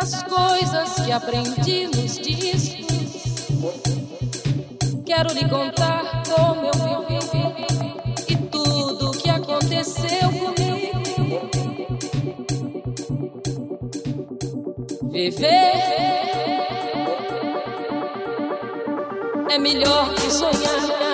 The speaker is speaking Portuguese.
das coisas que aprendi nos discos. Quero lhe contar como eu vivi e tudo que aconteceu comigo. Viver é melhor que sonhar.